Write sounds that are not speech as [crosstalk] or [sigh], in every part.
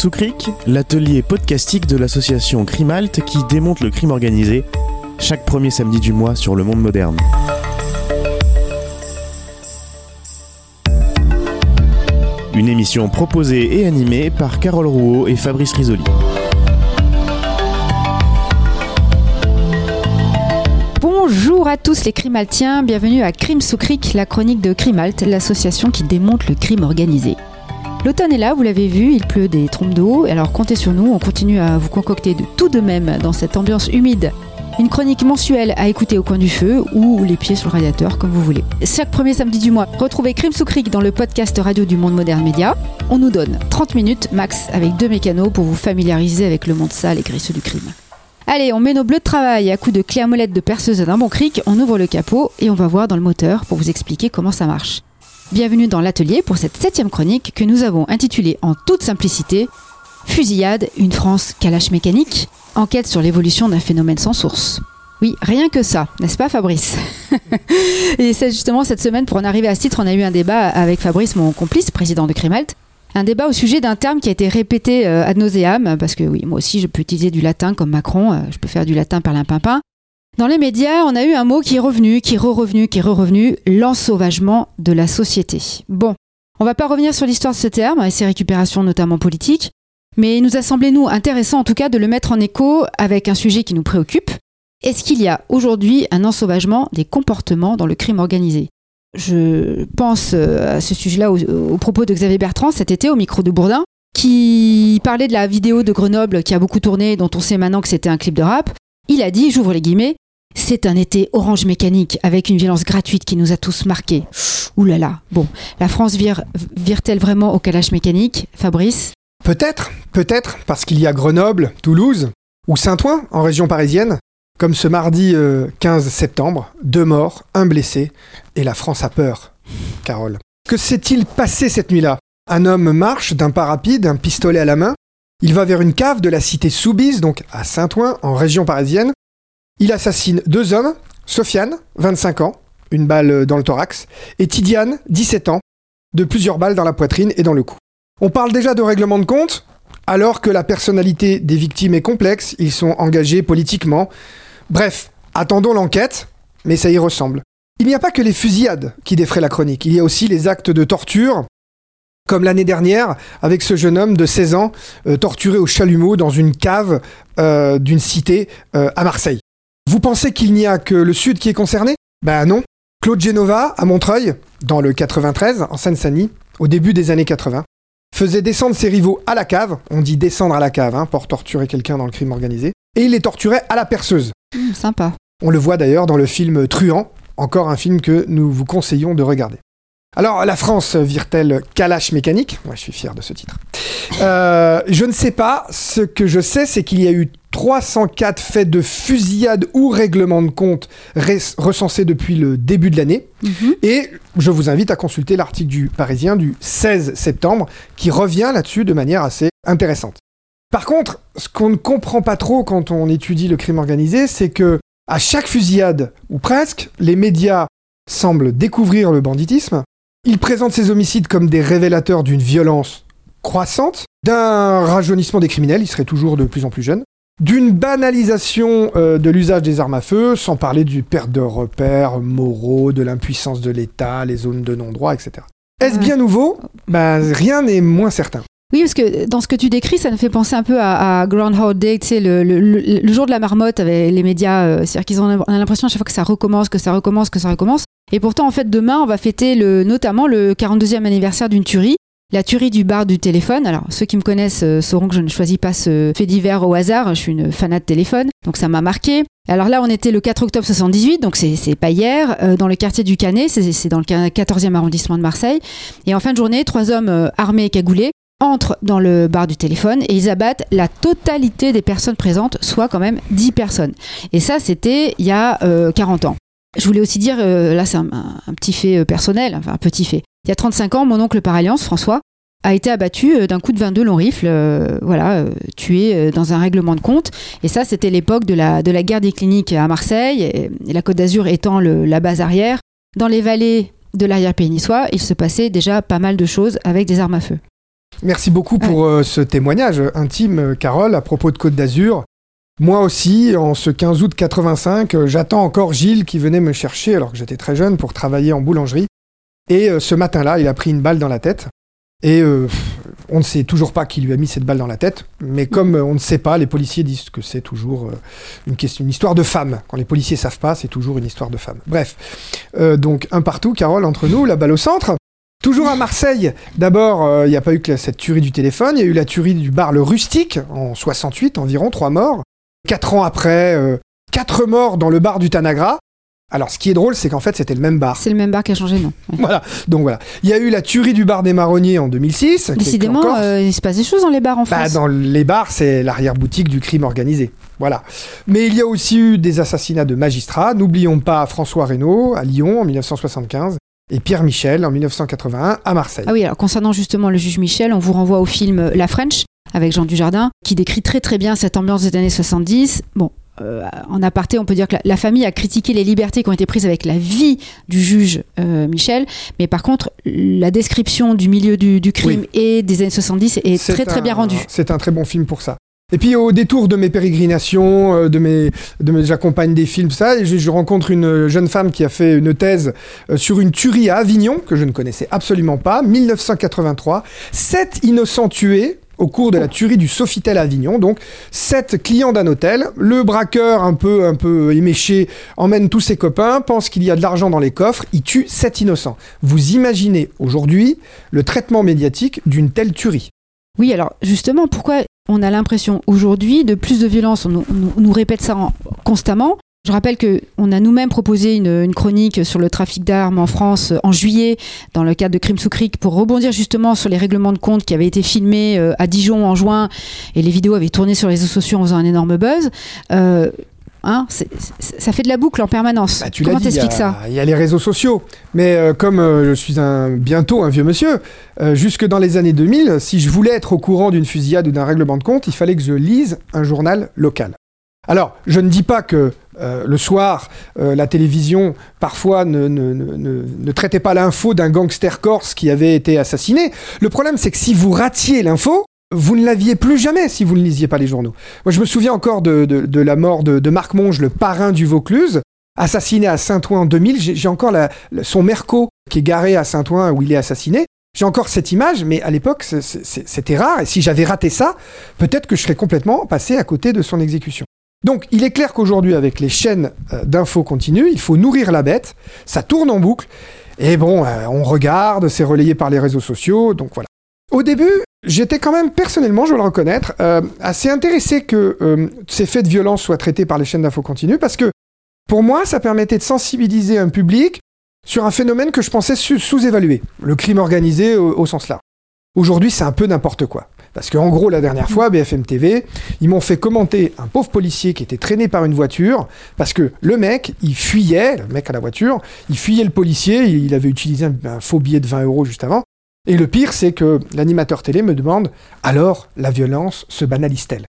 sous Creek, l'atelier podcastique de l'association Crimalt qui démonte le crime organisé, chaque premier samedi du mois sur le monde moderne. Une émission proposée et animée par Carole Rouault et Fabrice Risoli. Bonjour à tous les crimaltiens, bienvenue à Crime sous la chronique de Crimalt, l'association qui démonte le crime organisé. L'automne est là, vous l'avez vu, il pleut des trompes d'eau, alors comptez sur nous, on continue à vous concocter de tout de même dans cette ambiance humide. Une chronique mensuelle à écouter au coin du feu ou les pieds sur le radiateur, comme vous voulez. Chaque premier samedi du mois, retrouvez Crime sous Creek dans le podcast radio du Monde Moderne Média. On nous donne 30 minutes max avec deux mécanos pour vous familiariser avec le monde sale et grisseux du crime. Allez, on met nos bleus de travail à coups de clé à molette de perceuse d'un bon cric, on ouvre le capot et on va voir dans le moteur pour vous expliquer comment ça marche. Bienvenue dans l'atelier pour cette septième chronique que nous avons intitulée en toute simplicité Fusillade, une France calache mécanique, enquête sur l'évolution d'un phénomène sans source. Oui, rien que ça, n'est-ce pas Fabrice? [laughs] Et c'est justement cette semaine, pour en arriver à ce titre, on a eu un débat avec Fabrice, mon complice, président de Crimalt, un débat au sujet d'un terme qui a été répété euh, ad nauseam, parce que oui, moi aussi je peux utiliser du latin comme Macron, euh, je peux faire du latin par pimpin. Dans les médias, on a eu un mot qui est revenu, qui est re-revenu, qui est re-revenu, l'ensauvagement de la société. Bon, on va pas revenir sur l'histoire de ce terme et ses récupérations notamment politiques, mais il nous a semblé, nous, intéressant en tout cas de le mettre en écho avec un sujet qui nous préoccupe. Est-ce qu'il y a aujourd'hui un ensauvagement des comportements dans le crime organisé? Je pense euh, à ce sujet-là au, propos de Xavier Bertrand cet été au micro de Bourdin, qui parlait de la vidéo de Grenoble qui a beaucoup tourné, dont on sait maintenant que c'était un clip de rap. Il a dit, j'ouvre les guillemets, c'est un été orange mécanique avec une violence gratuite qui nous a tous marqués. Ouh là là. Bon, la France vire, vire-t-elle vraiment au calage mécanique Fabrice? Peut-être, peut-être, parce qu'il y a Grenoble, Toulouse ou Saint-Ouen en région parisienne, comme ce mardi 15 euh, septembre, deux morts, un blessé, et la France a peur. Carole. Que s'est-il passé cette nuit-là? Un homme marche d'un pas rapide, un pistolet à la main. Il va vers une cave de la cité Soubise, donc à Saint-Ouen, en région parisienne. Il assassine deux hommes, Sofiane, 25 ans, une balle dans le thorax, et Tidiane, 17 ans, de plusieurs balles dans la poitrine et dans le cou. On parle déjà de règlement de compte, alors que la personnalité des victimes est complexe, ils sont engagés politiquement. Bref, attendons l'enquête, mais ça y ressemble. Il n'y a pas que les fusillades qui défraient la chronique, il y a aussi les actes de torture, comme l'année dernière avec ce jeune homme de 16 ans euh, torturé au chalumeau dans une cave euh, d'une cité euh, à Marseille. Vous pensez qu'il n'y a que le Sud qui est concerné? Ben non. Claude Genova, à Montreuil, dans le 93, en Seine-Saint-Denis, au début des années 80, faisait descendre ses rivaux à la cave, on dit descendre à la cave hein, pour torturer quelqu'un dans le crime organisé, et il les torturait à la perceuse. Mmh, sympa. On le voit d'ailleurs dans le film Truand, encore un film que nous vous conseillons de regarder. Alors, la France vire-t-elle calache mécanique? Moi, je suis fier de ce titre. Euh, je ne sais pas. Ce que je sais, c'est qu'il y a eu 304 faits de fusillade ou règlement de compte recensés depuis le début de l'année. Mhm. Et je vous invite à consulter l'article du Parisien du 16 septembre qui revient là-dessus de manière assez intéressante. Par contre, ce qu'on ne comprend pas trop quand on étudie le crime organisé, c'est que à chaque fusillade, ou presque, les médias semblent découvrir le banditisme, il présente ces homicides comme des révélateurs d'une violence croissante, d'un rajeunissement des criminels, ils seraient toujours de plus en plus jeunes, d'une banalisation euh, de l'usage des armes à feu, sans parler du perte de repères moraux, de l'impuissance de l'État, les zones de non-droit, etc. Est-ce bien nouveau? Ben, Rien n'est moins certain. Oui, parce que dans ce que tu décris, ça nous fait penser un peu à, Groundhog Day, tu sais, le, jour de la marmotte avec les médias. Euh, c'est-à-dire qu'ils ont on a l'impression à chaque fois que ça recommence, que ça recommence, que ça recommence. Et pourtant, en fait, demain, on va fêter le, notamment le 42e anniversaire d'une tuerie. La tuerie du bar du téléphone. Alors, ceux qui me connaissent euh, sauront que je ne choisis pas ce fait divers au hasard. Je suis une fanat de téléphone. Donc, ça m'a marqué. Alors là, on était le 4 octobre 78, donc c'est pas hier, euh, dans le quartier du Canet, c'est dans le 14e arrondissement de Marseille. Et en fin de journée, trois hommes armés et cagoulés entrent dans le bar du téléphone et ils abattent la totalité des personnes présentes, soit quand même 10 personnes. Et ça, c'était il y a 40 euh, ans. Je voulais aussi dire, euh, là c'est un, petit fait euh, personnel, enfin un petit fait. Il y a 35 ans, mon oncle par alliance, François, a été abattu d'un coup de 22 long rifle, voilà, tué dans un règlement de compte. Et ça, c'était l'époque de la, de la guerre des cliniques à Marseille, et, la Côte d'Azur étant la base arrière. Dans les vallées de l'arrière-pays niçois, il se passait déjà pas mal de choses avec des armes à feu. Merci beaucoup pour euh, ce témoignage intime, euh, Carole, à propos de Côte d'Azur. Moi aussi, en ce 15 août 85, euh, j'attends encore Gilles qui venait me chercher alors que j'étais très jeune pour travailler en boulangerie. Et euh, ce matin-là, il a pris une balle dans la tête. Et euh, on ne sait toujours pas qui lui a mis cette balle dans la tête. Mais comme on ne sait pas, les policiers disent que c'est toujours une, histoire de femme. Quand les policiers savent pas, c'est toujours une histoire de femme. Bref. Donc un partout, Carole, entre nous, la balle au centre. Toujours à Marseille, d'abord, il n'y a pas eu que cette tuerie du téléphone, il y a eu la tuerie du bar Le Rustique en 68, environ, trois morts. Quatre ans après, euh, quatre morts dans le bar du Tanagra. Alors, ce qui est drôle, c'est qu'en fait, c'était le même bar. C'est le même bar qui a changé de nom. Ouais. Voilà, donc voilà. Il y a eu la tuerie du bar des Marronniers en 2006. qui est Décidément, encore- euh, il se passe des choses dans les bars en Bah, France. dans les bars, c'est l'arrière-boutique du crime organisé. Voilà. Mais il y a aussi eu des assassinats de magistrats. N'oublions pas François Reynaud à Lyon en 1975 et Pierre Michel en 1981 à Marseille. Ah oui, alors concernant justement le juge Michel, on vous renvoie au film La French avec Jean Dujardin, qui décrit très très bien cette ambiance des années 70. Bon, euh, en aparté, on peut dire que la, la famille a critiqué les libertés qui ont été prises avec la vie du juge euh, Michel, mais par contre, la description du milieu du, du crime et des années 70 est, C'est très très bien rendue. C'est un très bon film pour ça. Et puis au détour de mes pérégrinations, euh, de mes, de mes, j'accompagne des films, ça, je, je rencontre une jeune femme qui a fait une thèse sur une tuerie à Avignon que je ne connaissais absolument pas, 1983, sept innocents tués au cours de la tuerie du Sofitel Avignon. Donc, sept clients d'un hôtel. Le braqueur, un peu, un peu éméché, emmène tous ses copains, pense qu'il y a de l'argent dans les coffres, il tue sept innocents. Vous imaginez aujourd'hui le traitement médiatique d'une telle tuerie. Oui, alors justement, pourquoi on a l'impression aujourd'hui de plus de violence? On nous, répète ça en- constamment. Je rappelle que on a nous-mêmes proposé une, une chronique sur le trafic d'armes en France euh, en juillet dans le cadre de Crime sous Cric pour rebondir justement sur les règlements de compte qui avaient été filmés euh, à Dijon en juin et les vidéos avaient tourné sur les réseaux sociaux en faisant un énorme buzz. Euh, hein, ça fait de la boucle en permanence. Bah, tu Comment t'expliques ça? Il y a les réseaux sociaux. Mais euh, comme euh, je suis un, bientôt un vieux monsieur, euh, jusque dans les années 2000, si je voulais être au courant d'une fusillade ou d'un règlement de compte, il fallait que je lise un journal local. Alors, je ne dis pas que euh, le soir, euh, la télévision, parfois, ne, traitait pas l'info d'un gangster corse qui avait été assassiné. Le problème, c'est que si vous ratiez l'info, vous ne l'aviez plus jamais si vous ne lisiez pas les journaux. Moi, je me souviens encore de, la mort de, Marc Monge, le parrain du Vaucluse, assassiné à Saint-Ouen en 2000. J'ai encore son Merco qui est garé à Saint-Ouen où il est assassiné. J'ai encore cette image, mais à l'époque, c'était rare. Et si j'avais raté ça, peut-être que je serais complètement passé à côté de son exécution. Donc, il est clair qu'aujourd'hui, avec les chaînes euh, d'infos continues, il faut nourrir la bête. Ça tourne en boucle. Et bon, euh, on regarde, c'est relayé par les réseaux sociaux. Donc voilà. Au début, j'étais quand même personnellement, je dois le reconnaître, euh, assez intéressé que ces faits de violence soient traités par les chaînes d'infos continues parce que pour moi, ça permettait de sensibiliser un public sur un phénomène que je pensais sous-évalué, le crime organisé au, au sens large. Aujourd'hui, c'est un peu n'importe quoi. Parce qu'en gros, la dernière fois, BFM TV, ils m'ont fait commenter un pauvre policier qui était traîné par une voiture, parce que le mec, il fuyait, le mec à la voiture, il fuyait le policier, il avait utilisé un, un faux billet de 20 euros juste avant. Et le pire, c'est que l'animateur télé me demande, alors la violence se banalise-t-elle?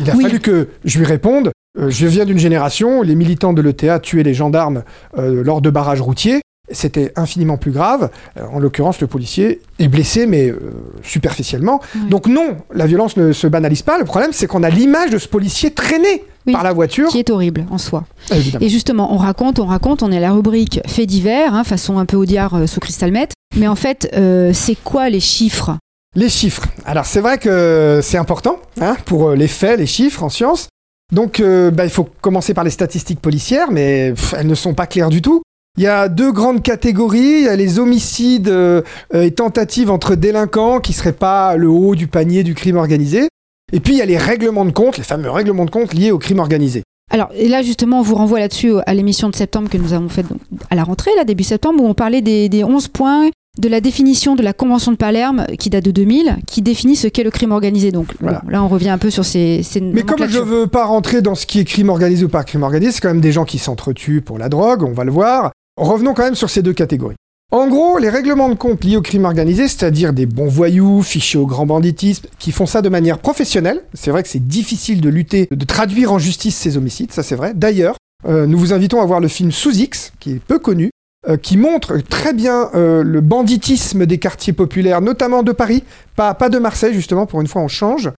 Il a Oui. fallu que je lui réponde, euh, je viens d'une génération où les militants de l'ETA tuaient les gendarmes euh, lors de barrages routiers. C'était infiniment plus grave. Euh, en l'occurrence, le policier est blessé, mais euh, superficiellement. Oui. Donc non, la violence ne se banalise pas. Le problème, c'est qu'on a l'image de ce policier traîné Oui. par la voiture. Qui est horrible en soi. Évidemment. Et justement, on raconte, on raconte, on est à la rubrique faits divers, hein, façon un peu audiard euh, sous cristalmet. Mais en fait, euh, c'est quoi les chiffres? Les chiffres. Alors c'est vrai que c'est important hein, pour les faits, les chiffres en science. Donc euh, bah, il faut commencer par les statistiques policières, mais pff, elles ne sont pas claires du tout. Il y a deux grandes catégories. Il y a les homicides euh, euh, et tentatives entre délinquants qui seraient pas le haut du panier du crime organisé. Et puis il y a les règlements de compte, les fameux règlements de compte liés au crime organisé. Alors, et là, justement, on vous renvoie là-dessus à l'émission de septembre que nous avons faite à la rentrée, là, début septembre, où on parlait des, des 11 points de la définition de la Convention de Palerme, qui date de 2000, qui définit ce qu'est le crime organisé. Donc, bon, là, on revient un peu sur ces, ces Mais comme je nomenclatures. veux pas rentrer dans ce qui est crime organisé ou pas crime organisé, c'est quand même des gens qui s'entretuent pour la drogue, on va le voir. Revenons quand même sur ces deux catégories. En gros, les règlements de compte liés au crime organisé, c'est-à-dire des bons voyous, fichés au grand banditisme, qui font ça de manière professionnelle. C'est vrai que c'est difficile de lutter, de traduire en justice ces homicides, ça c'est vrai. D'ailleurs, euh, nous vous invitons à voir le film Sous X, qui est peu connu, euh, qui montre très bien euh, le banditisme des quartiers populaires, notamment de Paris, pas, pas de Marseille justement, pour une fois on change,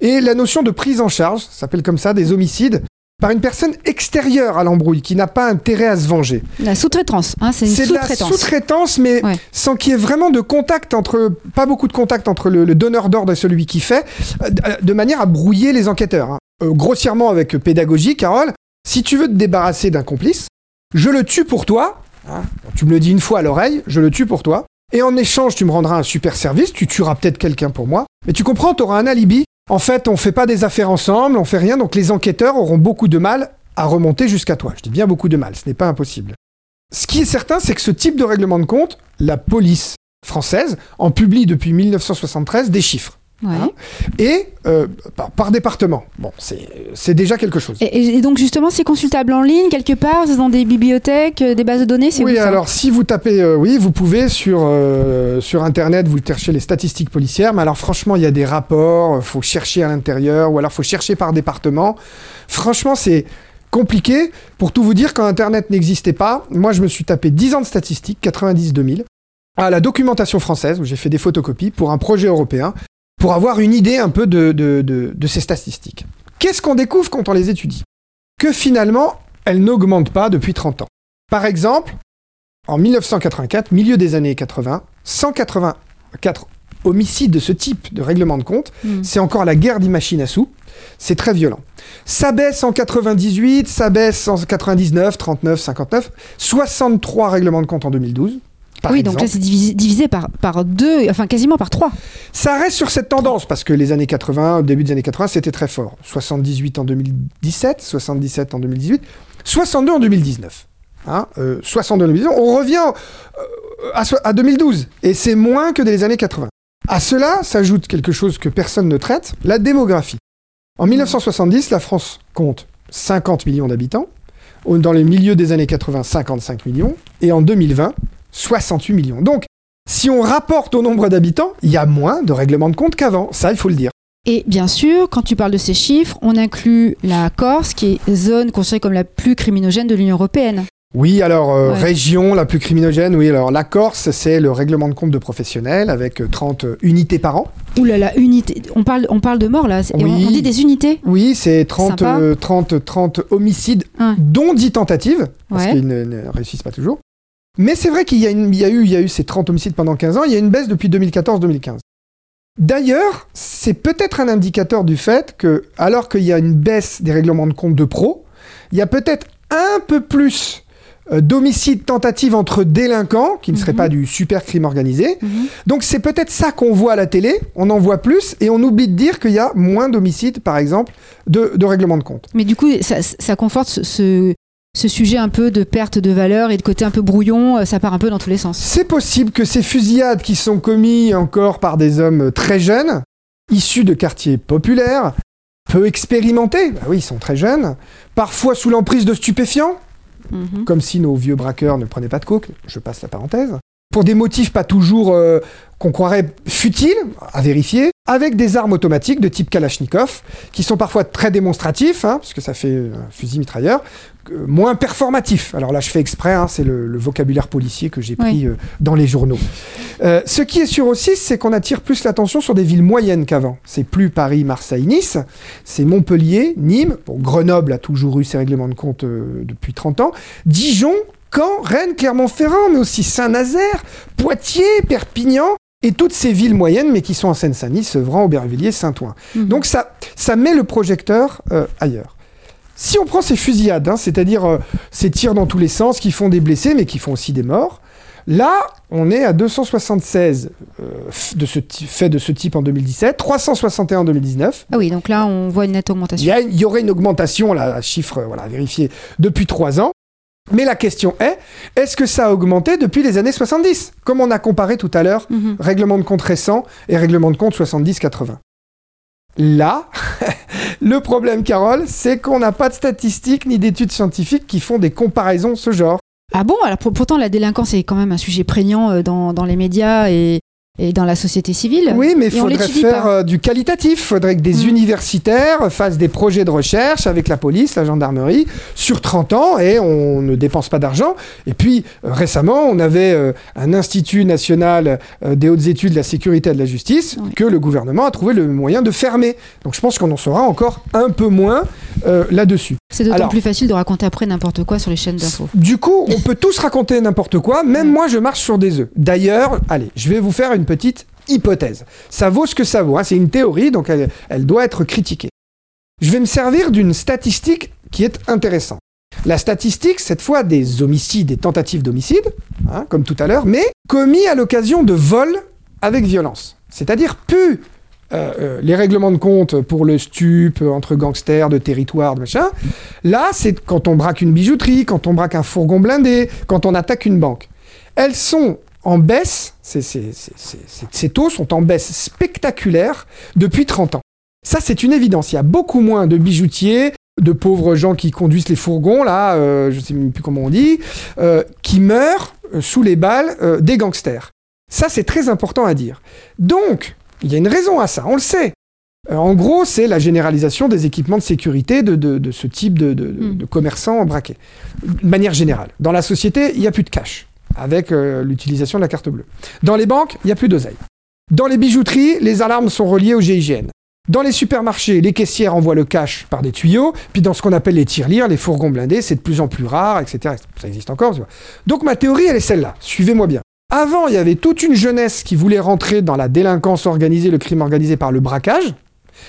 et la notion de prise en charge, ça s'appelle comme ça, des homicides, par une personne extérieure à l'embrouille, qui n'a pas intérêt à se venger. La sous-traitance, hein, c'est une C'est de la sous-traitance. sous-traitance, mais Ouais. sans qu'il y ait vraiment de contact entre, pas beaucoup de contact entre le, le donneur d'ordre et celui qui fait, euh, de manière à brouiller les enquêteurs. hein. Euh, grossièrement avec pédagogie, Carole, si tu veux te débarrasser d'un complice, je le tue pour toi. hein. Tu me le dis une fois à l'oreille, je le tue pour toi. Et en échange, tu me rendras un super service, tu tueras peut-être quelqu'un pour moi. Mais tu comprends, tu auras un alibi. En fait, on fait pas des affaires ensemble, on fait rien, donc les enquêteurs auront beaucoup de mal à remonter jusqu'à toi. Je dis bien beaucoup de mal, ce n'est pas impossible. Ce qui est certain, c'est que ce type de règlement de compte, la police française en publie depuis 1973 des chiffres. Ouais. Hein Et euh, par, par département. Bon, c'est c'est déjà quelque chose. Et, donc justement, c'est consultable en ligne quelque part, c'est dans des bibliothèques, euh, des bases de données, c'est Oui, alors si vous tapez, euh, oui, vous pouvez sur, euh, sur Internet, vous cherchez les statistiques policières, mais alors franchement, il y a des rapports, il faut chercher à l'intérieur, ou alors faut chercher par département. Franchement, c'est compliqué. Pour tout vous dire, quand Internet n'existait pas, moi je me suis tapé 10 ans de statistiques, 90-2000, à la documentation française, où j'ai fait des photocopies pour un projet européen, pour avoir une idée un peu de, de, de- de ces statistiques. Qu'est-ce qu'on découvre quand on les étudie? Que finalement, elles n'augmentent pas depuis 30 ans. Par exemple, en 1984, milieu des années 80, 184 homicides de ce type de règlement de compte. Hmm. C'est encore la guerre des machines à sous. C'est très violent. Ça baisse en 98, ça baisse en 99, 39, 59, 63 règlements de compte en 2012. Par Oui, donc là, c'est divisé, divisé par, par deux, enfin quasiment par trois. Ça reste sur cette tendance parce que les années 80, au début des années 80, c'était très fort. 78 en 2017, 77 en 2018, 62 en 2019. Hein, euh, 62 en 2019. On revient euh, à, so- à 2012 et c'est moins que dans les années 80. À cela s'ajoute quelque chose que personne ne traite, la démographie. En 1970, la France compte 50 millions d'habitants. Dans les milieux des années 80, 55 millions. Et en 2020, 68 millions. Donc, si on rapporte au nombre d'habitants, il y a moins de règlements de compte qu'avant. Ça, il faut le dire. Et bien sûr, quand tu parles de ces chiffres, on inclut la Corse, qui est zone considérée comme la plus criminogène de l'Union européenne. Oui, alors, euh, Ouais. région la plus criminogène, oui, alors la Corse, c'est le règlement de compte de professionnels avec euh, 30 unités par an. Ouh là là, unité. On parle, on parle de mort là, et on- dit des unités. Oui, c'est 30, Sympa. euh, 30, 30 homicides, Ouais. dont 10 tentatives, parce Ouais. qu'ils ne, ne réussissent pas toujours. Mais c'est vrai qu'il y, a y, eu- il y a eu ces 30 homicides pendant 15 ans, il y a une baisse depuis 2014-2015. D'ailleurs, c'est peut-être un indicateur du fait que, alors qu'il y a une baisse des règlements de compte de pro, il y a peut-être un peu plus euh, d'homicides tentatives entre délinquants, qui ne seraient Mhm. pas du super crime organisé. Mhm. Donc c'est peut-être ça qu'on voit à la télé, on en voit plus, et on oublie de dire qu'il y a moins d'homicides, par exemple, de, de règlements de compte. Mais du coup, ça, ça conforte ce, ce, sujet un peu de perte de valeur et de côté un peu brouillon, euh, ça part un peu dans tous les sens. C'est possible que ces fusillades qui sont commises encore par des hommes très jeunes, issus de quartiers populaires, peu expérimentés, bah oui, ils sont très jeunes, parfois sous l'emprise de stupéfiants, Mhm. comme si nos vieux braqueurs ne prenaient pas de coke, je passe la parenthèse, pour des motifs pas toujours euh, qu'on croirait futiles, à vérifier, avec des armes automatiques de type Kalachnikov, qui sont parfois très démonstratifs, hein, parce que ça fait un fusil mitrailleur, euh, moins performatifs. Alors là, je fais exprès, hein, c'est le, le vocabulaire policier que j'ai pris euh, dans les journaux. Euh, ce qui est sûr aussi, c'est qu'on attire plus l'attention sur des villes moyennes qu'avant. C'est plus Paris, Marseille, Nice, c'est Montpellier, Nîmes, bon, Grenoble a toujours eu ses règlements de compte euh, depuis 30 ans, Dijon, Caen, Rennes, Clermont-Ferrand, mais aussi Saint-Nazaire, Poitiers, Perpignan, et toutes ces villes moyennes, mais qui sont en Seine-Saint-Denis, Sevran, Aubervilliers, Saint-Ouen. Mhm. Donc ça, ça met le projecteur euh, ailleurs. Si on prend ces fusillades, hein, c'est-à-dire euh, ces tirs dans tous les sens qui font des blessés, mais qui font aussi des morts, là, on est à 276 euh, de ce faits de ce type en 2017, 361 en 2019. Ah oui, donc là, on voit une nette Il augmentation. y, a- il y aurait une augmentation, là, à chiffre euh, voilà, vérifié, depuis trois ans. Mais la question est, est-ce que ça a augmenté depuis les années 70 Comme on a comparé tout à l'heure, Mhm. règlement de compte récent et règlement de compte 70-80. Là, [laughs] le problème, Carole, c'est qu'on n'a pas de statistiques ni d'études scientifiques qui font des comparaisons de ce genre. Ah bon? Alors pour- pourtant, la délinquance est quand même un sujet prégnant euh, dans, dans les médias et et dans la société civile. Oui, mais il faudrait faire pas. euh, du qualitatif. Il faudrait que des Mm. universitaires fassent des projets de recherche avec la police, la gendarmerie, sur 30 ans, et on ne dépense pas d'argent. Et puis, euh, récemment, on avait euh, un Institut national euh, des hautes études de la sécurité et de la justice Oui. que le gouvernement a trouvé le moyen de fermer. Donc je pense qu'on en saura encore un peu moins là-dessus. C'est d'autant plus facile de raconter après n'importe quoi sur les chaînes d'infos. Du coup, on peut tous raconter n'importe quoi, [laughs] même moi je marche sur des œufs. D'ailleurs, allez, je vais vous faire une petite hypothèse. Ça vaut ce que ça vaut, hein, c'est une théorie, donc elle, elle doit être critiquée. Je vais me servir d'une statistique qui est intéressante. La statistique, cette fois, des homicides et tentatives d'homicide, hein, comme tout à l'heure, mais commis à l'occasion de vols avec violence. C'est-à-dire plus euh, euh, les règlements de compte pour le stup, euh, entre gangsters, de territoire, de machin. Là, c'est quand on braque une bijouterie, quand on braque un fourgon blindé, quand on attaque une banque. Elles sont en baisse, ces, taux sont en baisse spectaculaire depuis 30 ans. Ça, c'est une évidence. Il y a beaucoup moins de bijoutiers, de pauvres gens qui conduisent les fourgons, là, je ne sais même plus comment on dit, qui meurent sous les balles des gangsters. Ça, c'est très important à dire. Donc, il y a une raison à ça, on le sait. Euh, en gros, c'est la généralisation des équipements de sécurité de, de- de ce type de, de- de- Mm. de commerçants braqués. De manière générale. Dans la société, il n'y a plus de cash, avec euh, l'utilisation de la carte bleue. Dans les banques, il n'y a plus d'oseille. Dans les bijouteries, les alarmes sont reliées au GIGN. Dans les supermarchés, les caissières envoient le cash par des tuyaux. Puis dans ce qu'on appelle les tirelires, les fourgons blindés, c'est de plus en plus rare, etc. Ça existe encore. tu vois. Donc ma théorie, elle est celle-là. Suivez-moi bien. Avant, il y avait toute une jeunesse qui voulait rentrer dans la délinquance organisée, le crime organisé par le braquage.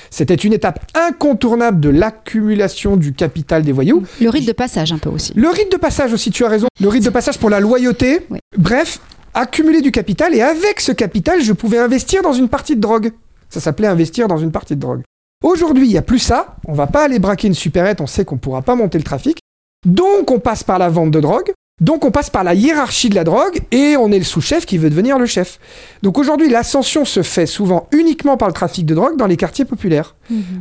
C'était une étape incontournable de l'accumulation du capital des voyous. Le rite de passage un peu aussi. Le rite de passage aussi, tu as raison. Le rite de passage pour la loyauté. Oui. Bref, accumuler du capital et avec ce capital, je pouvais investir dans une partie de drogue. Ça s'appelait investir dans une partie de drogue. Aujourd'hui, il n'y a plus ça. On va pas aller braquer une supérette, on sait qu'on pourra pas monter le trafic. Donc on passe par la vente de drogue. Donc on passe par la hiérarchie de la drogue et on est le sous-chef qui veut devenir le chef. Donc aujourd'hui, l'ascension se fait souvent uniquement par le trafic de drogue dans les quartiers populaires.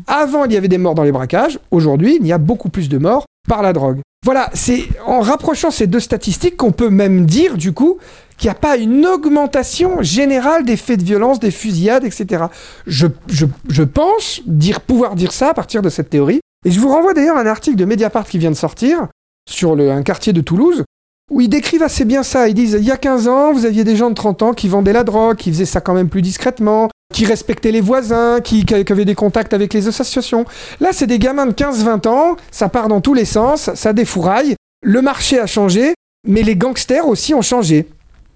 Avant, il y avait des morts dans les braquages. Aujourd'hui, il y a beaucoup plus de morts par la drogue. Voilà, c'est en rapprochant ces deux statistiques qu'on peut même dire, du coup, qu'il n'y a pas une augmentation générale des faits de violence, des fusillades, etc. Je, je, je pense dire, pouvoir dire ça à partir de cette théorie. Et je vous renvoie d'ailleurs à un article de Mediapart qui vient de sortir sur le- un quartier de Toulouse où ils décrivent assez bien ça. Ils disent il y a 15 ans, vous aviez des gens de 30 ans qui vendaient la drogue, qui faisaient ça quand même plus discrètement, qui respectaient les voisins, qui, avaient des contacts avec les associations. Là, c'est des gamins de 15-20 ans, ça part dans tous les sens, ça défouraille. Le marché a changé, mais les gangsters aussi ont changé.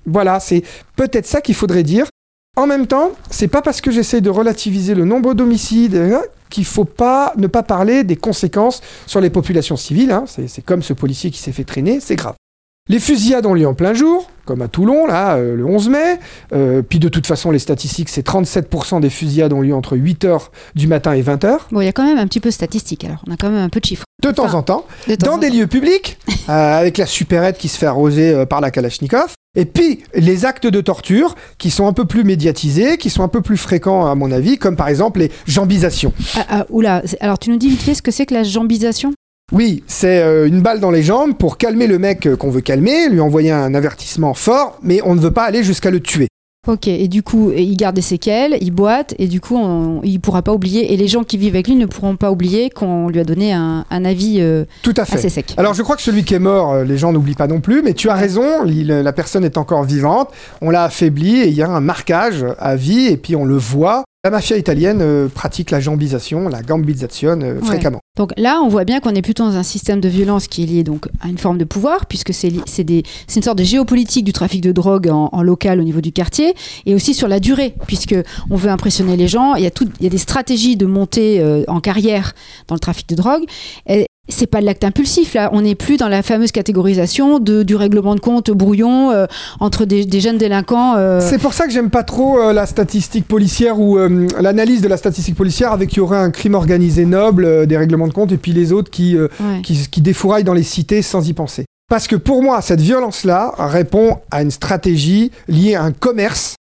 Voilà, c'est peut-être ça qu'il faudrait dire. En même temps, c'est pas parce que j'essaie de relativiser le nombre d'homicides hein, qu'il faut pas ne pas parler des conséquences sur les populations civiles. hein. C'est comme ce policier qui s'est fait traîner, c'est grave. Les fusillades ont lieu en plein jour, comme à Toulon, là, euh, le 11 mai. Euh, puis de toute façon, les statistiques, c'est 37% des fusillades ont lieu entre 8h du matin et 20h, Bon, il y a quand même un petit peu de statistiques alors. On a quand même un peu de chiffres. de temps Enfin, en temps. De temps dans en des temps. lieux publics, [laughs] euh, avec la supérette qui se fait arroser par la Kalachnikov. Et puis, les actes de torture qui sont un peu plus médiatisés, qui sont un peu plus fréquents, à mon avis, comme par exemple les jambisations. Ah, ah, oula, alors tu nous dis vite fait ce que c'est que la jambisation? Oui, c'est euh, une balle dans les jambes pour calmer le mec euh, qu'on veut calmer, lui envoyer un avertissement fort, mais on ne veut pas aller jusqu'à le tuer. Ok, et du coup, il garde des séquelles, il boite, et du coup, on, il pourra pas oublier, et les gens qui vivent avec lui ne pourront pas oublier qu'on lui a donné un, un avis euh, Tout à fait. assez sec. Alors je crois que celui qui est mort, les gens n'oublient pas non plus, mais tu as raison, il- la personne est encore vivante, on l'a affaibli et il y a un marquage à vie et puis on le voit. La mafia italienne euh, pratique la jambisation, la gambizzazione euh, Ouais. fréquemment. Donc là, on voit bien qu'on est plutôt dans un système de violence qui est lié donc à une forme de pouvoir, puisque c'est une sorte de géopolitique du trafic de drogue en, en local au niveau du quartier, et aussi sur la durée, puisque on veut impressionner les gens. Il y a, tout, il y a des stratégies de montée euh, en carrière dans le trafic de drogue. Et c'est pas de l'acte impulsif là. On n'est plus dans la fameuse catégorisation de, du règlement de compte brouillon euh, entre des, des jeunes délinquants. euh, C'est pour ça que j'aime pas trop euh, la statistique policière ou l'analyse de la statistique policière avec qu'il y aurait un crime organisé noble, des règlements de compte et puis les autres qui, ouais. qui, qui défouraillent dans les cités sans y penser. Parce que pour moi, cette violence-là répond à une stratégie liée à un commerce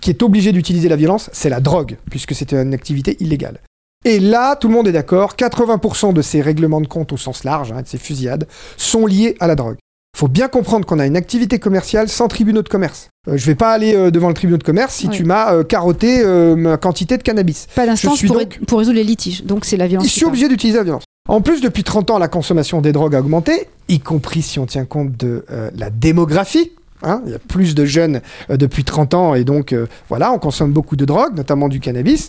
qui est obligé d'utiliser la violence, c'est la drogue, puisque c'est une activité illégale. Et là, tout le monde est d'accord, 80% de ces règlements de compte au sens large, hein, de ces fusillades, sont liés à la drogue. faut bien comprendre qu'on a une activité commerciale sans tribunaux de commerce. Euh, je vais pas aller euh, devant le tribunal de commerce si tu m'as euh, carotté euh, ma quantité de cannabis. Pas d'instance pour, donc- pour résoudre les litiges. Donc c'est la violence. Je suis obligé d'utiliser la violence. En plus, depuis 30 ans, la consommation des drogues a augmenté, y compris si on tient compte de la démographie. hein. Il y a plus de jeunes depuis 30 ans et donc voilà, on consomme beaucoup de drogue, notamment du cannabis,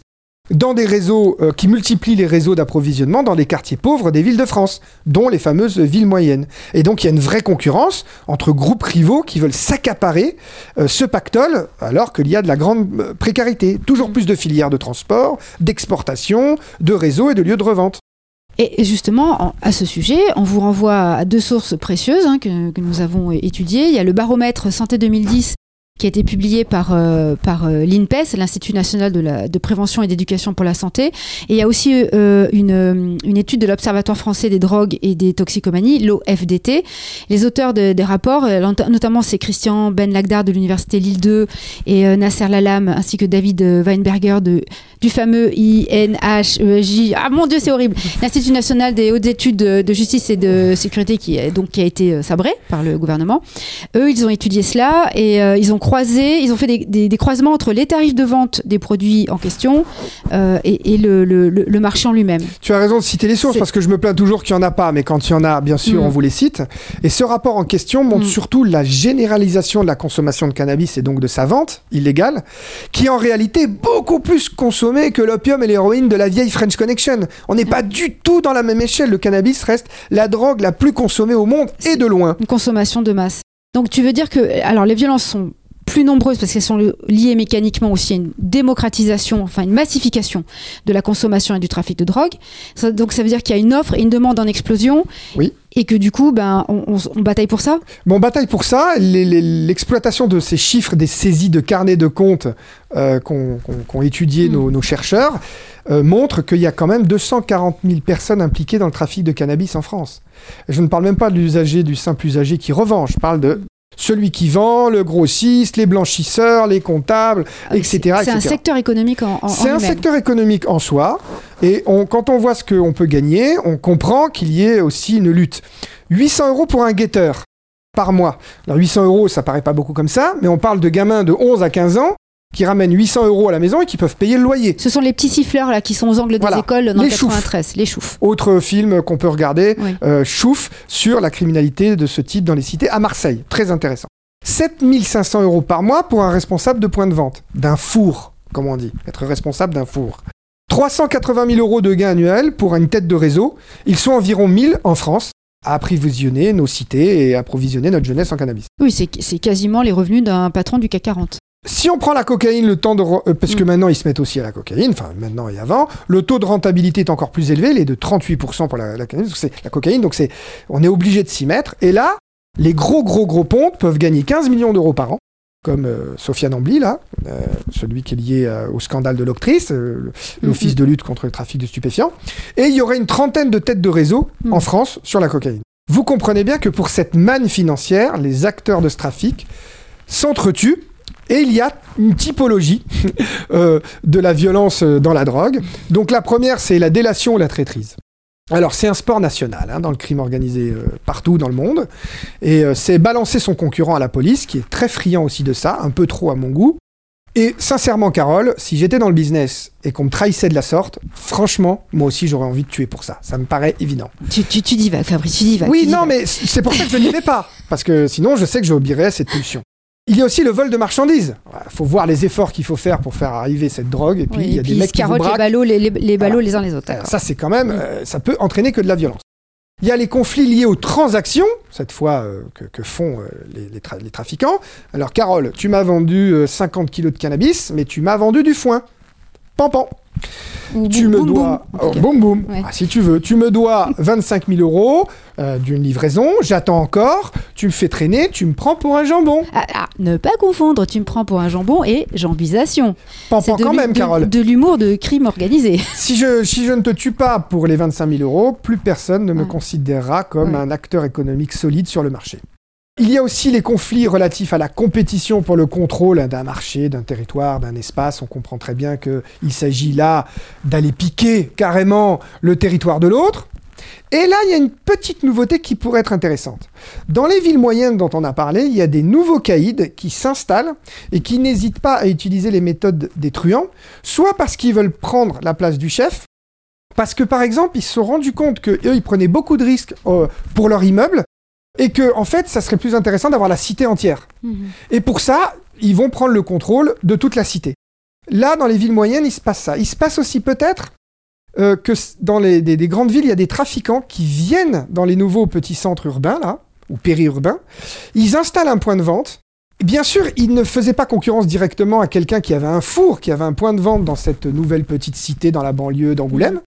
dans des réseaux euh, qui multiplient les réseaux d'approvisionnement dans des quartiers pauvres des villes de France, dont les fameuses villes moyennes. Et donc il y a une vraie concurrence entre groupes rivaux qui veulent s'accaparer euh, ce pactole alors qu'il y a de la grande euh, précarité. Toujours plus de filières de transport, d'exportation, de réseaux et de lieux de revente. Et justement, en- à ce sujet, on vous renvoie à deux sources précieuses hein, que nous avons étudiées. Il y a le baromètre Santé 2010 qui a été publié par, euh, par euh, l'INPES, l'Institut national de, la, de prévention et d'éducation pour la santé. Et il y a aussi euh, une, euh, une étude de l'Observatoire français des drogues et des toxicomanies, l'OFDT. Les auteurs de- des rapports, euh, notamment c'est Christian Ben Lagdar de l'Université Lille 2 et euh, Nasser Lalam, ainsi que David Weinberger de, du fameux INHEJ. Ah mon Dieu, c'est horrible. [laughs] L'Institut national des hautes études de, justice et de sécurité qui, donc, qui a été sabré par le gouvernement. Eux, ils ont étudié cela et euh, ils ont croisé, ils ont fait des, des- des croisements entre les tarifs de vente des produits en question euh, et, et le, le- le- en lui-même. Tu as raison de citer les sources parce que je me plains toujours qu'il n'y en a pas, mais quand il y en a, bien sûr, Mm. on vous les cite. Et ce rapport en question montre Mm. surtout la généralisation de la consommation de cannabis et donc de sa vente illégale, qui est en réalité beaucoup plus consommée que l'opium et l'héroïne de la vieille French Connection. On n'est pas du tout dans la même échelle. Le cannabis reste la drogue la plus consommée au monde et de loin. Une consommation de masse. Donc tu veux dire que alors les violences sont plus nombreuses parce qu'elles sont liées mécaniquement aussi à une démocratisation, enfin une massification de la consommation et du trafic de drogue. Ça- donc ça veut dire qu'il y a une offre et une demande en explosion. Oui. Et que du coup, ben, on, on- on bataille pour ça. Bon, bataille pour ça. L'exploitation de ces chiffres, des saisies de carnets de comptes euh, qu'ont étudié Mm. nos, nos chercheurs, euh, montre qu'il y a quand même 240 000 personnes impliquées dans le trafic de cannabis en France. Je ne parle même pas de l'usager, du simple usager qui revend. Je parle de celui qui vend, le grossiste, les blanchisseurs, les comptables, etc. Ah, C'est un etc. secteur économique en, en- en C'est un secteur économique en soi, et on- quand on voit ce qu'on peut gagner, on comprend qu'il y ait aussi une lutte. 800 euros pour un guetteur par mois. Alors 800 euros, ça paraît pas beaucoup comme ça, mais on parle de gamins de 11 à 15 ans qui ramènent 800 euros à la maison et qui peuvent payer le loyer. Ce sont les petits siffleurs là qui sont aux angles des écoles dans Les 93, les choufs. Autre film qu'on peut regarder, Oui. euh, Chouf, sur la criminalité de ce type dans les cités à Marseille. Très intéressant. 7500 euros par mois pour un responsable de point de vente, d'un four, comme on dit, être responsable d'un four. 380 000 euros de gains annuels pour une tête de réseau. Ils sont environ 1000 en France à approvisionner nos cités et approvisionner notre jeunesse en cannabis. Oui, c'est c'est quasiment les revenus d'un patron du CAC 40. Si on prend la cocaïne, le temps de... euh, parce que Mm. maintenant, ils se mettent aussi à la cocaïne, enfin maintenant et avant, le taux de rentabilité est encore plus élevé, il est de 38% pour la, la, la cocaïne, donc c'est, on est obligé de s'y mettre. Et là, les gros, gros, gros pontes peuvent gagner 15 millions d'euros par an, comme euh, Sofiane Ambly, là, euh, celui qui est lié euh, au scandale de l'octrice, euh, l'Office Mhm. de lutte contre le trafic de stupéfiants. Et il y aurait une trentaine de têtes de réseau en France sur la cocaïne. Vous comprenez bien que pour cette manne financière, les acteurs de ce trafic s'entretuent et il y a une typologie [laughs] euh, de la violence euh, dans la drogue. Donc la première, c'est la délation ou la traîtrise. Alors c'est un sport national hein, dans le crime organisé euh, partout dans le monde. Et euh, c'est balancer son concurrent à la police, qui est très friand aussi de ça, un peu trop à mon goût. Et sincèrement, Carole, si j'étais dans le business et qu'on me trahissait de la sorte, franchement, moi aussi j'aurais envie de tuer pour ça. Ça me paraît évident. Tu, tu, tu divagues, Fabrice, tu divagues. Oui, tu non, mais c'est pour ça que je n'y vais pas. Parce que sinon, je sais que j'obéirais à cette pulsion. Il y a aussi le vol de marchandises. Il faut voir les efforts qu'il faut faire pour faire arriver cette drogue. Et puis, Oui, il y a des mecs qui vous carottent les braquent. ballots les, les, les ballots les uns les autres. Ça, c'est quand même, Mm. euh, ça peut entraîner que de la violence. Il y a les conflits liés aux transactions, cette fois euh, que, que font euh, les, les tra- les trafiquants. Alors, Carole, tu m'as vendu euh, 50 kilos de cannabis, mais tu m'as vendu du foin. Pan, pan. Ou Tu boum, me dois, boum, oh, boum boum, Ouais. Ah, si tu veux, tu me dois 25 000 euros euh, d'une livraison, j'attends encore, tu me fais traîner, tu me prends pour un jambon. Ah, ah, ne pas confondre, tu me prends pour un jambon et jambisation. Pan, C'est pan de quand même, de- Carole. De l'humour de crime organisé. [laughs] Si je, si je ne te tue pas pour les 25 000 euros, plus personne ne me considérera comme un acteur économique solide sur le marché. Il y a aussi les conflits relatifs à la compétition pour le contrôle d'un marché, d'un territoire, d'un espace. On comprend très bien qu'il s'agit là d'aller piquer carrément le territoire de l'autre. Et là, il y a une petite nouveauté qui pourrait être intéressante. Dans les villes moyennes dont on a parlé, il y a des nouveaux caïds qui s'installent et qui n'hésitent pas à utiliser les méthodes des truands, soit parce qu'ils veulent prendre la place du chef, parce que par exemple, ils se sont rendus compte qu'eux, ils prenaient beaucoup de risques euh, pour leur immeuble et que en fait, ça serait plus intéressant d'avoir la cité entière. Mhm. Et pour ça, ils vont prendre le contrôle de toute la cité. Là, dans les villes moyennes, il se passe ça. Il se passe aussi peut-être euh, que dans les, des, des grandes villes, il y a des trafiquants qui viennent dans les nouveaux petits centres urbains, là, ou périurbains. Ils installent un point de vente. Bien sûr, ils ne faisaient pas concurrence directement à quelqu'un qui avait un four, qui avait un point de vente dans cette nouvelle petite cité dans la banlieue d'Angoulême.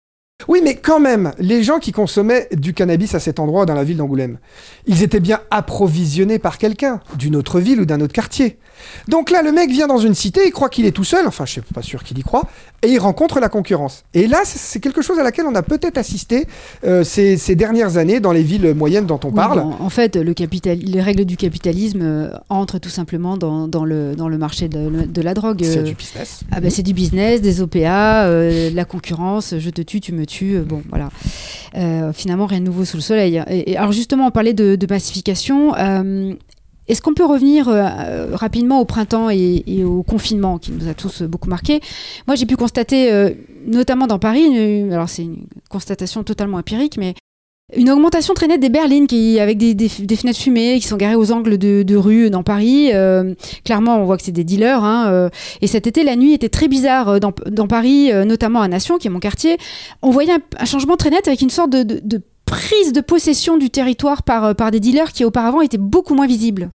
Oui, mais quand même, les gens qui consommaient du cannabis à cet endroit dans la ville d'Angoulême, ils étaient bien approvisionnés par quelqu'un, d'une autre ville ou d'un autre quartier. Donc là, le mec vient dans une cité, il croit qu'il est tout seul, enfin je suis pas sûr qu'il y croit, et il rencontre la concurrence. Et là, c'est- quelque chose à laquelle on a peut-être assisté euh, ces, ces dernières années dans les villes moyennes dont on Oui, parle. bon, en fait, le capital, les règles du capitalisme euh, entrent tout simplement dans, dans le, dans le marché de, de la drogue. C'est Euh, du business. Ah bah, c'est du business, des OPA, euh, la concurrence, je te tue, tu me tues, bon voilà. Finalement, rien de nouveau sous le soleil. Et, et alors justement, on parlait de, de massification. Est-ce qu'on peut revenir euh, euh, rapidement au printemps et, au confinement qui nous a tous euh, beaucoup marqués? Moi, j'ai pu constater, notamment dans Paris, une- alors c'est une constatation totalement empirique, mais une augmentation très nette des berlines qui, avec des, fenêtres fumées qui sont garées aux angles de, de rues dans Paris. Clairement, on voit que c'est des dealers. hein, et cet été, la nuit était très bizarre dans, Paris, notamment à Nation, qui est mon quartier. On voyait un, changement très net avec une sorte de, prise de possession du territoire par des dealers qui auparavant étaient beaucoup moins visibles.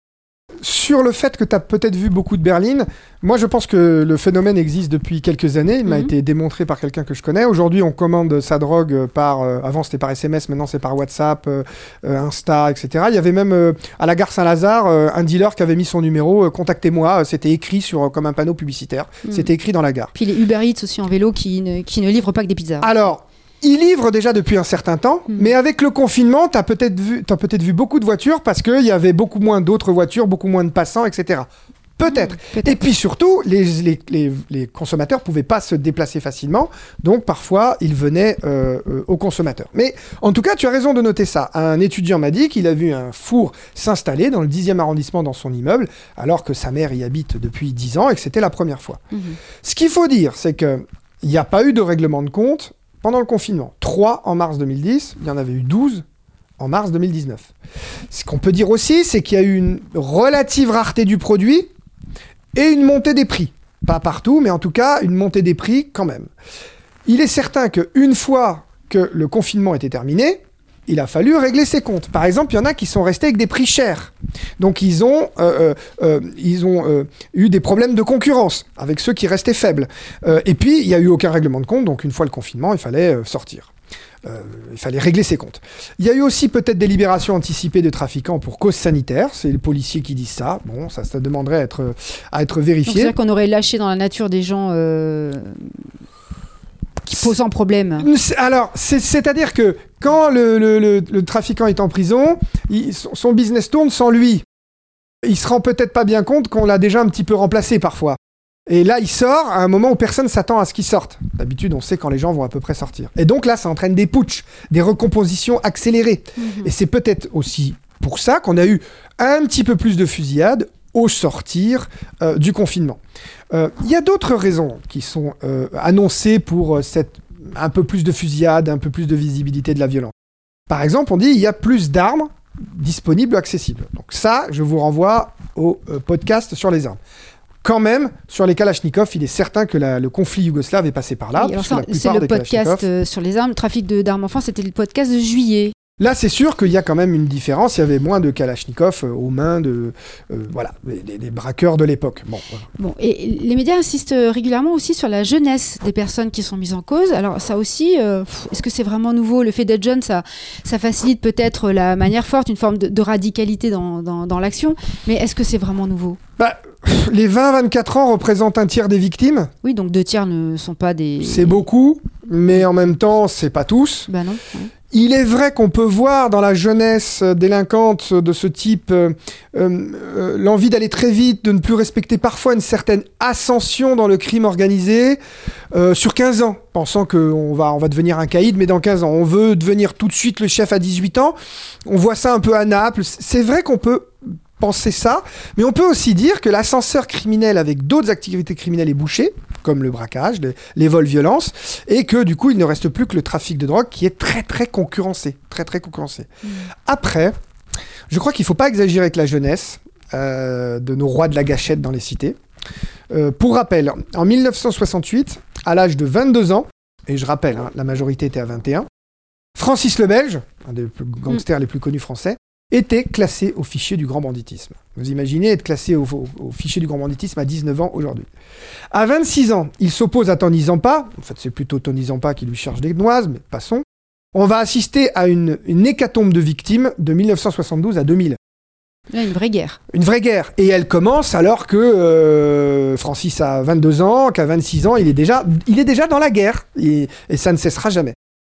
Sur le fait que tu as peut-être vu beaucoup de berlines, moi je pense que le phénomène existe depuis quelques années. Il m'a Mhm. été démontré par quelqu'un que je connais. Aujourd'hui, on commande sa drogue euh, par. euh, avant, c'était par SMS, maintenant c'est par WhatsApp, euh, Insta, etc. Il y avait même euh, à la gare Saint-Lazare euh, un dealer qui avait mis son numéro euh, Contactez-moi. C'était écrit sur, comme un panneau publicitaire. Mhm. C'était écrit dans la gare. Puis les Uber Eats aussi en vélo qui ne, qui ne livrent pas que des pizzas. Alors, il livre déjà depuis un certain temps, Mhm. mais avec le confinement, tu as peut-être vu, peut-être vu beaucoup de voitures parce qu'il y avait beaucoup moins d'autres voitures, beaucoup moins de passants, etc. Peut-être. Peut-être. Et puis surtout, les, les, les, les consommateurs pouvaient pas se déplacer facilement, donc parfois ils venaient euh, euh, aux consommateurs. Mais en tout cas, tu as raison de noter ça. Un étudiant m'a dit qu'il a vu un four s'installer dans le 10e arrondissement dans son immeuble, alors que sa mère y habite depuis 10 ans et que c'était la première fois. Mhm. Ce qu'il faut dire, c'est que il n'y a pas eu de règlement de compte pendant le confinement. 3 en mars 2010, il y en avait eu 12 en mars 2019. Ce qu'on peut dire aussi, c'est qu'il y a eu une relative rareté du produit et une montée des prix. Pas partout, mais en tout cas, une montée des prix quand même. Il est certain qu'une fois que le confinement était terminé, il a fallu régler ses comptes. Par exemple, il y en a qui sont restés avec des prix chers. Donc ils ont, euh, euh, euh, ils ont euh, eu des problèmes de concurrence avec ceux qui restaient faibles. Et puis, il n'y a eu aucun règlement de compte, donc une fois le confinement, il fallait sortir. Euh, il fallait régler ses comptes. Il y a eu aussi peut-être des libérations anticipées de trafiquants pour cause sanitaire. C'est les policiers qui disent ça. Bon, ça, ça demanderait à être, à être Donc, vérifié. C'est-à-dire qu'on aurait lâché dans la nature des gens euh, qui posent un problème. Alors, c'est- c'est-à-dire que quand le, le- le- le trafiquant est en prison, il- son business tourne sans lui. Il se rend peut-être pas bien compte qu'on l'a déjà un petit peu remplacé parfois. Et là, il sort à un moment où personne s'attend à ce qu'il sorte. D'habitude, on sait quand les gens vont à peu près sortir. Et donc là, ça entraîne des putschs, des recompositions accélérées. Et c'est peut-être aussi pour ça qu'on a eu un petit peu plus de fusillades au sortir euh, du confinement. Euh, Il y a d'autres raisons qui sont euh, annoncées pour cette un peu plus de fusillades, un peu plus de visibilité de la violence. Par exemple, on dit il y a plus d'armes disponibles, accessibles. Donc ça, je vous renvoie au podcast sur les armes. Quand même, sur les Kalachnikov, il est certain que la- le conflit yougoslave est passé par là. Oui, c'est le podcast Kalachnikov- euh, sur les armes, trafic de- d'armes enfants, c'était le podcast de juillet. Là, c'est sûr qu'il y a quand même une différence. Il y avait moins de Kalachnikov euh, aux mains de euh, voilà, des, braqueurs de l'époque. Bon, voilà. Bon, et les médias insistent euh, régulièrement aussi sur la jeunesse des personnes qui sont mises en cause. Alors ça aussi, euh, est-ce que c'est vraiment nouveau Le fait d'être jeune, ça, ça facilite peut-être la manière forte, une forme de, de radicalité dans, dans- dans l'action, mais est-ce que c'est vraiment nouveau? Bah, les 20-24 ans représentent un tiers des victimes. Oui, donc deux tiers ne sont pas des... C'est beaucoup, mais en même temps, c'est pas tous. Bah non. ouais. Il est vrai qu'on peut voir dans la jeunesse délinquante de ce type euh, euh, euh, l'envie d'aller très vite, de ne plus respecter parfois une certaine ascension dans le crime organisé sur 15 ans, pensant qu'on va, on va devenir un caïd, mais dans 15 ans. On veut devenir tout de suite le chef à 18 ans. On voit ça un peu à Naples. C'est vrai qu'on peut penser ça, mais on peut aussi dire que l'ascenseur criminel avec d'autres activités criminelles est bouché, comme le braquage, les, les vols violences, et que du coup il ne reste plus que le trafic de drogue qui est très très concurrencé, très très concurrencé. Après, je crois qu'il ne faut pas exagérer avec la jeunesse euh, de nos rois de la gâchette dans les cités. Euh, pour rappel, en 1968, à l'âge de 22 ans, et je rappelle, hein, la majorité était à 21, Francis le Belge, un des plus gangsters les plus connus français, était classé au fichier du grand banditisme. Vous imaginez être classé au, au- au fichier du grand banditisme à 19 ans aujourd'hui. À 26 ans, il s'oppose à Tony Zampa. En fait, c'est plutôt Tony Zampa qui lui charge des noises, mais passons. On va assister à une, une hécatombe de victimes de 1972 à 2000. Là, une vraie guerre. Une vraie guerre. Et elle commence alors que euh, Francis a 22 ans, qu'à 26 ans, il est déjà, il est déjà dans la guerre. Et, et ça ne cessera jamais.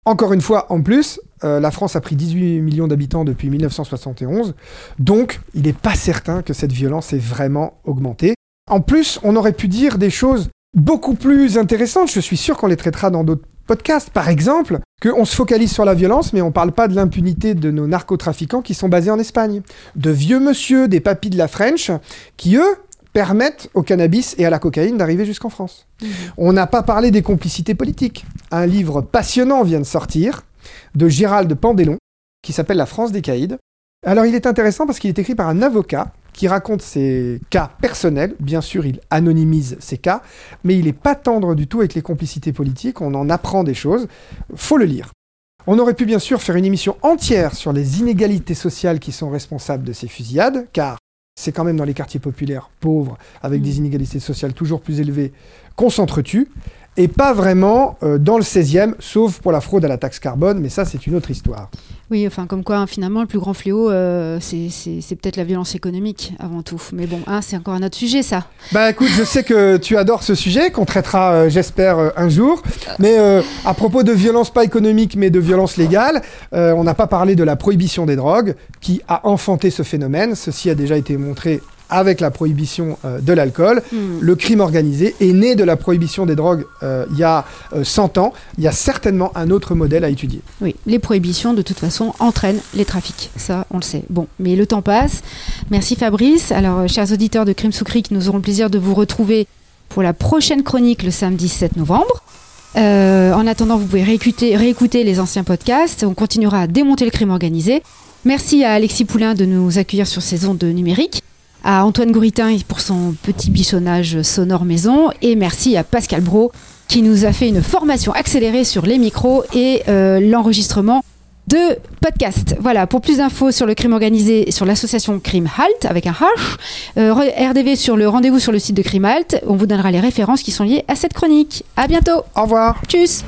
Encore une fois, en plus, euh, la France a pris 18 millions d'habitants depuis 1971. Donc, il n'est pas certain que cette violence ait vraiment augmenté. En plus, on aurait pu dire des choses beaucoup plus intéressantes. Je suis sûr qu'on les traitera dans d'autres podcasts. Par exemple, qu'on se focalise sur la violence, mais on ne parle pas de l'impunité de nos narcotrafiquants qui sont basés en Espagne. De vieux monsieur, des papis de la French, qui, eux, permettent au cannabis et à la cocaïne d'arriver jusqu'en France. On n'a pas parlé des complicités politiques. Un livre passionnant vient de sortir de Gérald Pandélon qui s'appelle La France des caïds. Alors il est intéressant parce qu'il est écrit par un avocat qui raconte ses cas personnels. Bien sûr, il anonymise ses cas, mais il n'est pas tendre du tout avec les complicités politiques. On en apprend des choses. Faut le lire. On aurait pu bien sûr faire une émission entière sur les inégalités sociales qui sont responsables de ces fusillades, car c'est quand même dans les quartiers populaires pauvres, avec des inégalités sociales toujours plus élevées, qu'on s'entretue, et pas vraiment euh, dans le 16e, sauf pour la fraude à la taxe carbone, mais ça c'est une autre histoire. Oui, enfin, comme quoi, hein, finalement, le plus grand fléau, euh, c'est- c'est c'est peut-être la violence économique avant tout. Mais bon, hein, c'est encore un autre sujet, ça. Bah écoute, je sais que tu adores ce sujet, qu'on traitera, euh, j'espère, euh, un jour. Mais à propos de violence pas économique, mais de violence légale, on n'a pas parlé de la prohibition des drogues, qui a enfanté ce phénomène. Ceci a déjà été montré avec la prohibition euh, de l'alcool. Hmm. Le crime organisé est né de la prohibition des drogues euh, il y a euh, 100 ans. Il y a certainement un autre modèle à étudier. Oui, les prohibitions, de toute façon, entraînent les trafics. Ça, on le sait. Bon, mais le temps passe. Merci Fabrice. Alors, euh, chers auditeurs de Crime sous Cric, nous aurons le plaisir de vous retrouver pour la prochaine chronique le samedi 7 novembre. En attendant, vous pouvez réécouter, réécouter les anciens podcasts. On continuera à démonter le crime organisé. Merci à Alexis Poulain de nous accueillir sur ces ondes numériques, à Antoine Gouritin pour son petit bichonnage sonore maison, et merci à Pascal Bro qui nous a fait une formation accélérée sur les micros et euh, l'enregistrement de podcasts. Voilà, pour plus d'infos sur le crime organisé et sur l'association Crime Halt avec un H, euh, RDV sur le rendez-vous sur le site de Crime Halt, on vous donnera les références qui sont liées à cette chronique. À bientôt. Au revoir Tchuss